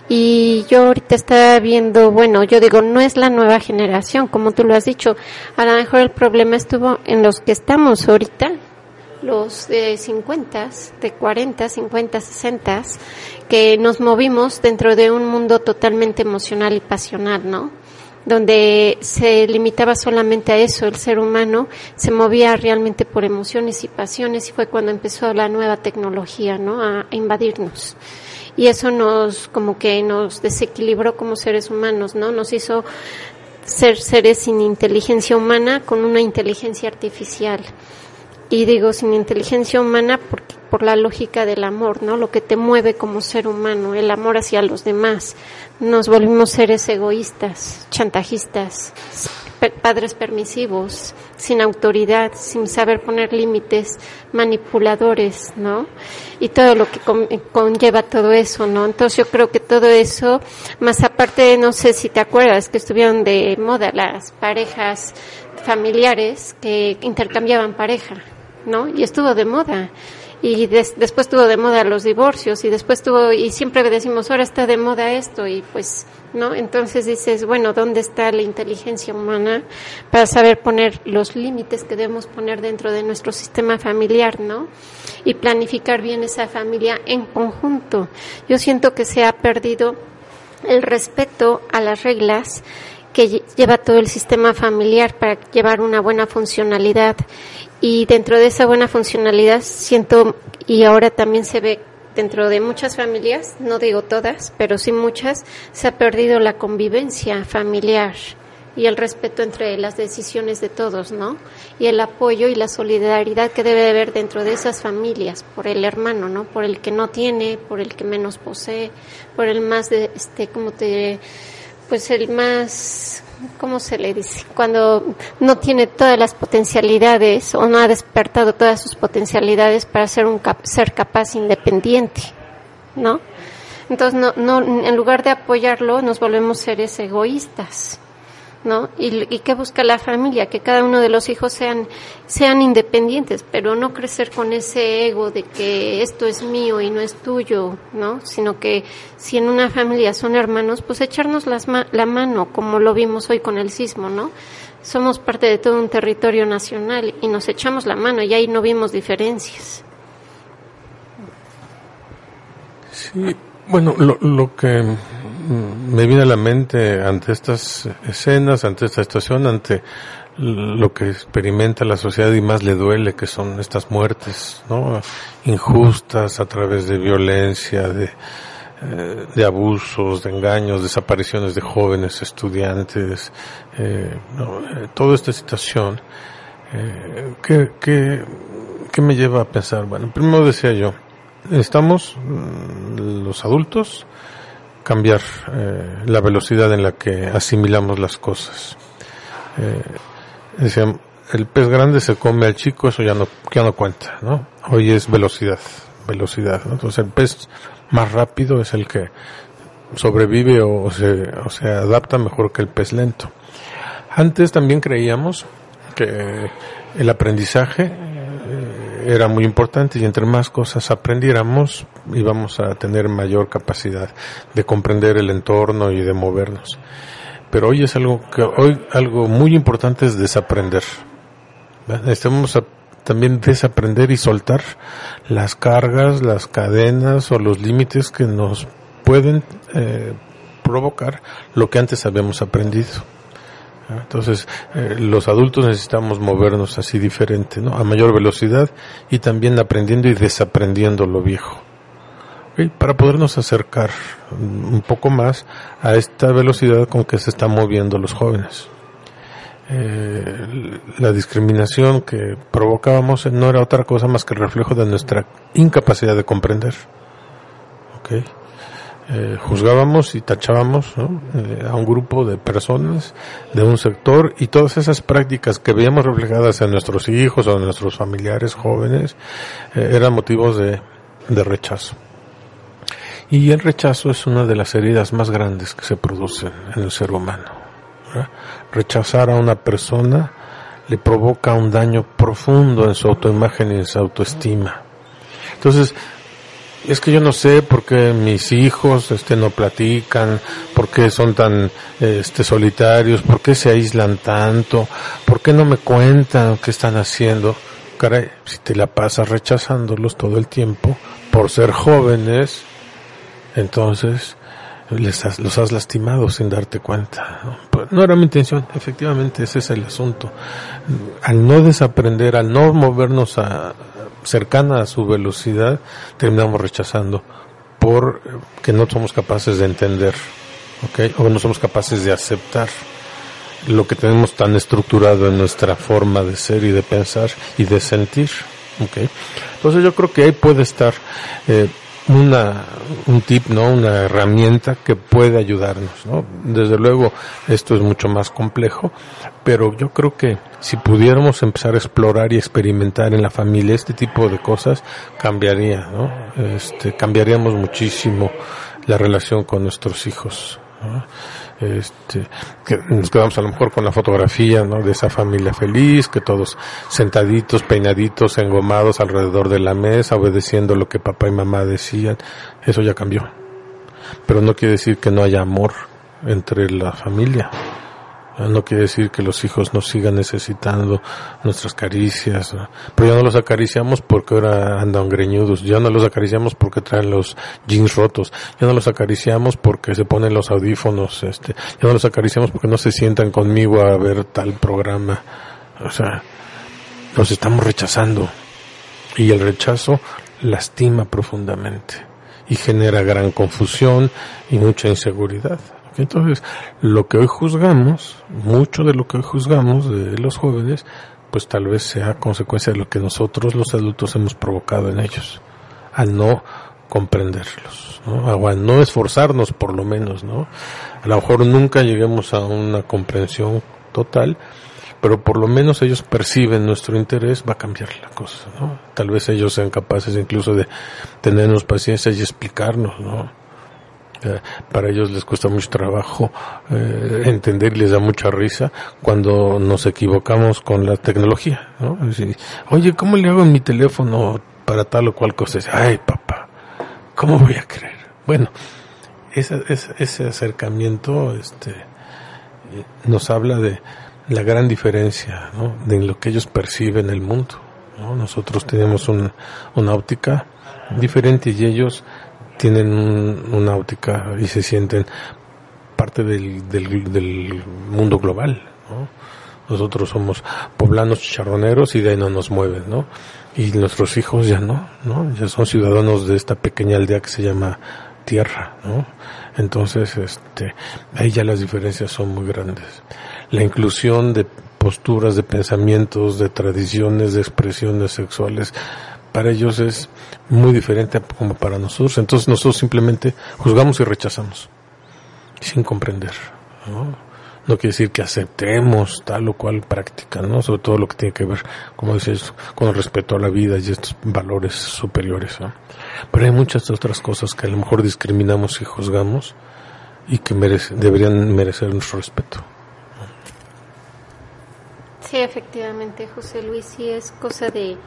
Y yo ahorita estaba viendo, bueno, yo digo, no es la nueva generación, como tú lo has dicho, a lo mejor el problema estuvo en los que estamos ahorita, los de 50, de 40, 50, 60, que nos movimos dentro de un mundo totalmente emocional y pasional, ¿no? donde se limitaba solamente a eso, el ser humano se movía realmente por emociones y pasiones y fue cuando empezó la nueva tecnología, ¿no? A, invadirnos. Y eso nos, como que nos desequilibró como seres humanos, ¿no? Nos hizo ser seres sin inteligencia humana con una inteligencia artificial. Y digo sin inteligencia humana porque por la lógica del amor, ¿no? Lo que te mueve como ser humano, el amor hacia los demás. Nos volvimos seres egoístas, chantajistas, padres permisivos, sin autoridad, sin saber poner límites, manipuladores, ¿no? Y todo lo que conlleva todo eso, ¿no? Entonces yo creo que todo eso, más aparte, no sé si te acuerdas que estuvieron de moda las parejas familiares que intercambiaban pareja, ¿no? Y estuvo de moda y después tuvo de moda los divorcios y después tuvo y siempre decimos ahora está de moda esto y pues no entonces dices bueno dónde está la inteligencia humana para saber poner los límites que debemos poner dentro de nuestro sistema familiar no y planificar bien esa familia en conjunto yo siento que se ha perdido el respeto a las reglas que lleva todo el sistema familiar para llevar una buena funcionalidad y dentro de esa buena funcionalidad siento y ahora también se ve dentro de muchas familias, no digo todas, pero sí muchas, se ha perdido la convivencia familiar y el respeto entre las decisiones de todos, ¿no? Y el apoyo y la solidaridad que debe haber dentro de esas familias por el hermano, ¿no? Por el que no tiene, por el que menos posee, por el más de este, como te pues el más, ¿cómo se le dice? Cuando no tiene todas las potencialidades o no ha despertado todas sus potencialidades para ser un ser capaz independiente, ¿no? Entonces, no, no, en lugar de apoyarlo, nos volvemos seres egoístas. ¿No? Y, y qué busca la familia, que cada uno de los hijos sean, sean independientes, pero no crecer con ese ego de que esto es mío y no es tuyo, ¿no? Sino que si en una familia son hermanos, pues echarnos las la mano, como lo vimos hoy con el sismo, ¿no? Somos parte de todo un territorio nacional y nos echamos la mano y ahí no vimos diferencias. Sí, bueno, lo, lo que me viene a la mente ante estas escenas, ante esta situación, ante lo que experimenta la sociedad y más le duele, que son estas muertes, ¿no? Injustas a través de violencia, de, eh, abusos, de engaños, desapariciones de jóvenes, estudiantes, eh, eh toda esta situación, eh, ¿qué, qué, ¿qué me lleva a pensar? Bueno, primero decía yo, estamos mm, los adultos, cambiar eh, la velocidad en la que asimilamos las cosas. Eh, decían, el pez grande se come al chico, eso ya no, ya no cuenta, ¿no? Hoy es velocidad, velocidad, Entonces el pez más rápido es el que sobrevive o se, o se adapta mejor que el pez lento. Antes también creíamos que el aprendizaje era muy importante y entre más cosas aprendiéramos íbamos a tener mayor capacidad de comprender el entorno y de movernos. Pero hoy es algo que hoy algo muy importante es desaprender. Necesitamos también desaprender y soltar las cargas, las cadenas o los límites que nos pueden eh, provocar lo que antes habíamos aprendido. Entonces, eh, los adultos necesitamos movernos así diferente, ¿no? A mayor velocidad y también aprendiendo y desaprendiendo lo viejo. Para podernos acercar un poco más a esta velocidad con que se están moviendo los jóvenes. Eh, la discriminación que provocábamos no era otra cosa más que el reflejo de nuestra incapacidad de comprender. ¿okay? Eh, juzgábamos y tachábamos eh, a un grupo de personas de un sector y todas esas prácticas que veíamos reflejadas en nuestros hijos o en nuestros familiares jóvenes eh, eran motivos de, rechazo. Y el rechazo es una de las heridas más grandes que se producen en el ser humano. Rechazar a una persona le provoca un daño profundo en su autoimagen y en su autoestima. Entonces, es que yo no sé por qué mis hijos este no platican, por qué son tan este solitarios, por qué se aíslan tanto, por qué no me cuentan qué están haciendo. Caray, si te la pasas rechazándolos todo el tiempo por ser jóvenes, entonces les los has lastimado sin darte cuenta. ¿no? Era mi intención, efectivamente ese es el asunto. Al no desaprender, al no movernos a, cercana a su velocidad, terminamos rechazando por que no somos capaces de entender, ¿ok? O no somos capaces de aceptar lo que tenemos tan estructurado en nuestra forma de ser y de pensar y de sentir, ¿ok? Entonces yo creo que ahí puede estar eh, una, un tip, ¿no? Una herramienta que puede ayudarnos, ¿no? Desde luego, esto es mucho más complejo, pero yo creo que si pudiéramos empezar a explorar y experimentar en la familia este tipo de cosas, cambiaría, ¿no? Este, cambiaríamos muchísimo la relación con nuestros hijos, este, que nos quedamos a lo mejor con la fotografía, ¿no? De esa familia feliz, que todos sentaditos, peinaditos, engomados alrededor de la mesa, obedeciendo lo que papá y mamá decían. Eso ya cambió. Pero no quiere decir que no haya amor entre la familia. No quiere decir que los hijos no sigan necesitando nuestras caricias, pero ya no los acariciamos porque ahora andan greñudos, ya no los acariciamos porque traen los jeans rotos, ya no los acariciamos porque se ponen los audífonos, este, ya no los acariciamos porque no se sientan conmigo a ver tal programa. O sea, los estamos rechazando. Y el rechazo lastima profundamente y genera gran confusión y mucha inseguridad. Entonces, lo que hoy juzgamos, mucho de lo que hoy juzgamos de los jóvenes, pues tal vez sea consecuencia de lo que nosotros los adultos hemos provocado en ellos, al no comprenderlos, ¿no? o al no esforzarnos por lo menos, ¿no? A lo mejor nunca lleguemos a una comprensión total, pero por lo menos ellos perciben nuestro interés, va a cambiar la cosa, ¿no? Tal vez ellos sean capaces incluso de tenernos paciencia y explicarnos, ¿no? Eh, para ellos les cuesta mucho trabajo eh, entender y les da mucha risa cuando nos equivocamos con la tecnología. ¿no? Oye, ¿cómo le hago mi teléfono para tal o cual cosa? Ay, papá, ¿cómo voy a creer? Bueno, ese, ese, ese acercamiento este, nos habla de la gran diferencia ¿no? de lo que ellos perciben el mundo. ¿no? Nosotros tenemos un, una óptica diferente y ellos tienen una óptica y se sienten parte del, del, mundo global. ¿no? Nosotros somos poblanos chicharroneros y de ahí no nos mueven, ¿no? Y nuestros hijos ya no, ¿no? Ya son ciudadanos de esta pequeña aldea que se llama Tierra, ¿no? Entonces, este, ahí ya las diferencias son muy grandes. La inclusión de posturas, de pensamientos, de tradiciones, de expresiones sexuales, para ellos es muy diferente como para nosotros. Entonces nosotros simplemente juzgamos y rechazamos, sin comprender. ¿no? no quiere decir que aceptemos tal o cual práctica, ¿no? Sobre todo lo que tiene que ver, como dices, con respeto a la vida y estos valores superiores. Pero hay muchas otras cosas que a lo mejor discriminamos y juzgamos y que deberían merecer nuestro respeto. Sí, efectivamente, José Luis, sí es cosa de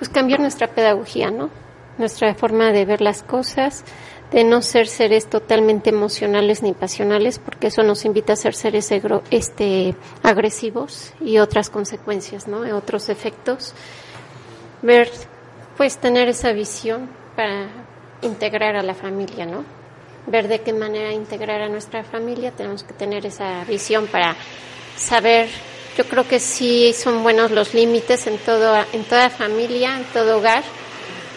pues cambiar nuestra pedagogía, ¿no? Nuestra forma de ver las cosas, de no ser seres totalmente emocionales ni pasionales, porque eso nos invita a ser seres este, agresivos y otras consecuencias, ¿no? Otros efectos. Ver, pues tener esa visión para integrar a la familia, ¿no? Ver de qué manera integrar a nuestra familia, tenemos que tener esa visión para saber yo creo que sí son buenos los límites en todo, en toda familia, en todo hogar,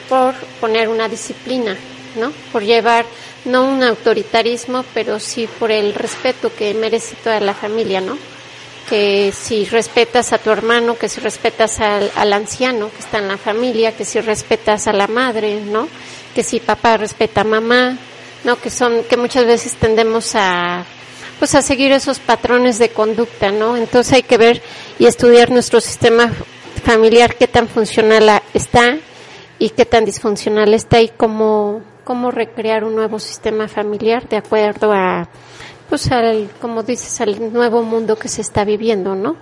por poner una disciplina, ¿no? Por llevar no un autoritarismo, pero sí por el respeto que merece toda la familia, ¿no? Que si respetas a tu hermano, que si respetas al, al anciano que está en la familia, que si respetas a la madre, ¿no? Que si papá respeta a mamá, ¿no? Que son, que muchas veces tendemos a pues a seguir esos patrones de conducta, ¿no? Entonces hay que ver y estudiar nuestro sistema familiar, qué tan funcional está y qué tan disfuncional está y cómo, cómo recrear un nuevo sistema familiar de acuerdo a, pues al, como dices, al nuevo mundo que se está viviendo, ¿no?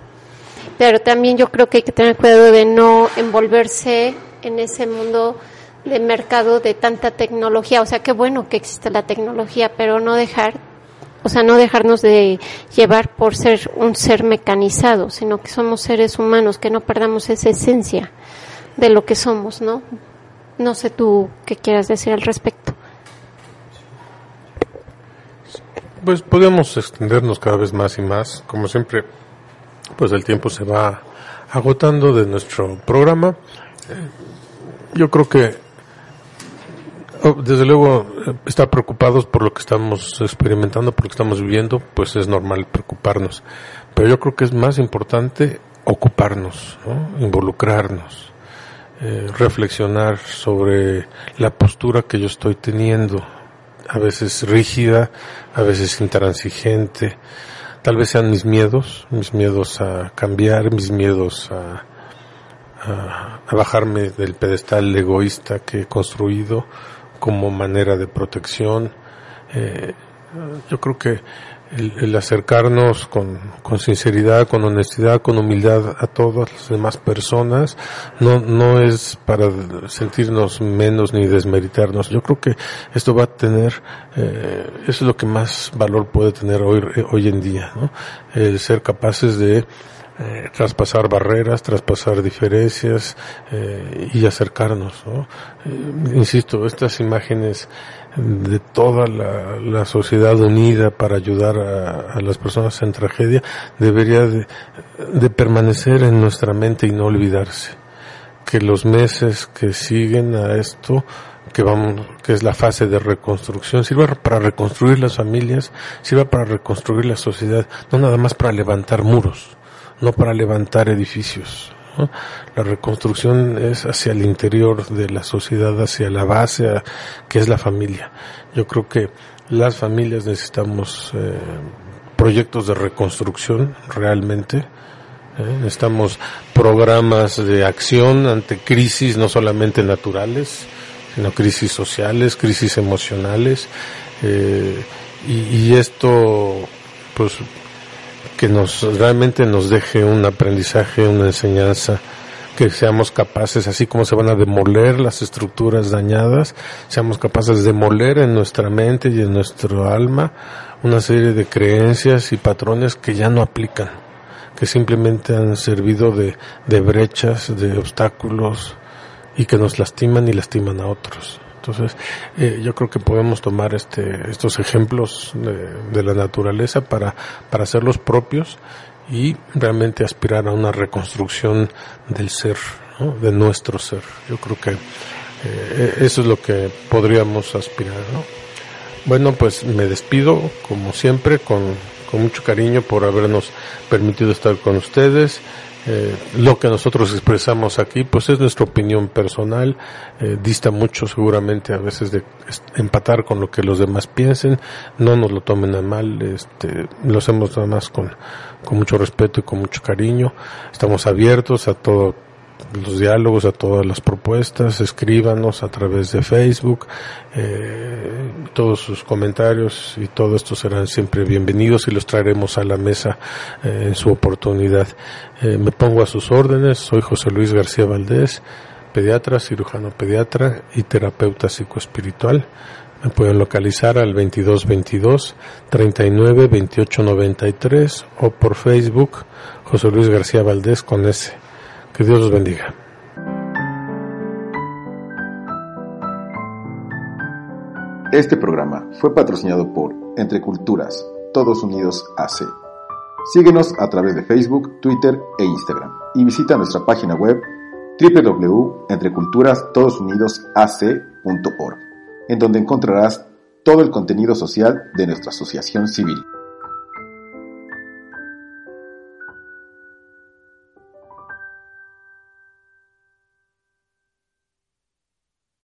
Pero también yo creo que hay que tener cuidado de no envolverse en ese mundo de mercado de tanta tecnología. O sea, qué bueno que existe la tecnología, pero no dejar o sea, no dejarnos de llevar por ser un ser mecanizado, sino que somos seres humanos, que no perdamos esa esencia de lo que somos, ¿no? No sé tú qué quieras decir al respecto. Pues podemos extendernos cada vez más y más. Como siempre, pues el tiempo se va agotando de nuestro programa. Yo creo que Oh, desde luego, estar preocupados por lo que estamos experimentando, por lo que estamos viviendo, pues es normal preocuparnos. Pero yo creo que es más importante ocuparnos, involucrarnos, eh, reflexionar sobre la postura que yo estoy teniendo, a veces rígida, a veces intransigente. Tal vez sean mis miedos, mis miedos a cambiar, mis miedos a, a bajarme del pedestal egoísta que he construido como manera de protección. Eh, yo creo que el, acercarnos con, con, sinceridad, con honestidad, con humildad a todas las demás personas, no, no es para sentirnos menos ni desmeritarnos. Yo creo que esto va a tener, eh, eso es lo que más valor puede tener hoy, hoy en día, ¿no? El ser capaces de eh, traspasar barreras, traspasar diferencias eh, y acercarnos. ¿no? Eh, insisto, estas imágenes de toda la, sociedad unida para ayudar a, las personas en tragedia debería de, de permanecer en nuestra mente y no olvidarse. Que los meses que siguen a esto que vamos, que es la fase de reconstrucción, sirva para reconstruir las familias, sirva para reconstruir la sociedad, no nada más para levantar muros no para levantar edificios. La reconstrucción es hacia el interior de la sociedad, hacia la base, que es la familia. Yo creo que las familias necesitamos eh, proyectos de reconstrucción realmente. ¿eh? Necesitamos programas de acción ante crisis no solamente naturales, sino crisis sociales, crisis emocionales. Eh, y, y esto, pues, que nos realmente nos deje un aprendizaje, una enseñanza, que seamos capaces, así como se van a demoler las estructuras dañadas, seamos capaces de demoler en nuestra mente y en nuestro alma una serie de creencias y patrones que ya no aplican, que simplemente han servido de, de brechas, de obstáculos y que nos lastiman y lastiman a otros. Entonces, eh, yo creo que podemos tomar este, estos ejemplos de, la naturaleza para, para hacerlos propios y realmente aspirar a una reconstrucción del ser, de nuestro ser. Yo creo que eh, eso es lo que podríamos aspirar. ¿no? Bueno, pues me despido, como siempre, con, con mucho cariño por habernos permitido estar con ustedes. Eh, lo que nosotros expresamos aquí, pues es nuestra opinión personal, eh, dista mucho seguramente a veces de empatar con lo que los demás piensen, no nos lo tomen a mal, este, lo hacemos nada más con, con mucho respeto y con mucho cariño, estamos abiertos a todo los diálogos, a todas las propuestas, escríbanos a través de Facebook, eh, todos sus comentarios y todo esto serán siempre bienvenidos y los traeremos a la mesa eh, en su oportunidad. Eh, me pongo a sus órdenes, soy José Luis García Valdés, pediatra, cirujano pediatra y terapeuta psicoespiritual. Me pueden localizar al 2222 39 28 93 o por Facebook José Luis García Valdés con S. Que Dios los bendiga. Este programa fue patrocinado por Entre Culturas, Todos Unidos AC. Síguenos a través de Facebook, Twitter e Instagram y visita nuestra página web www.entreculturastodosunidosAC.org, en donde encontrarás todo el contenido social de nuestra asociación civil.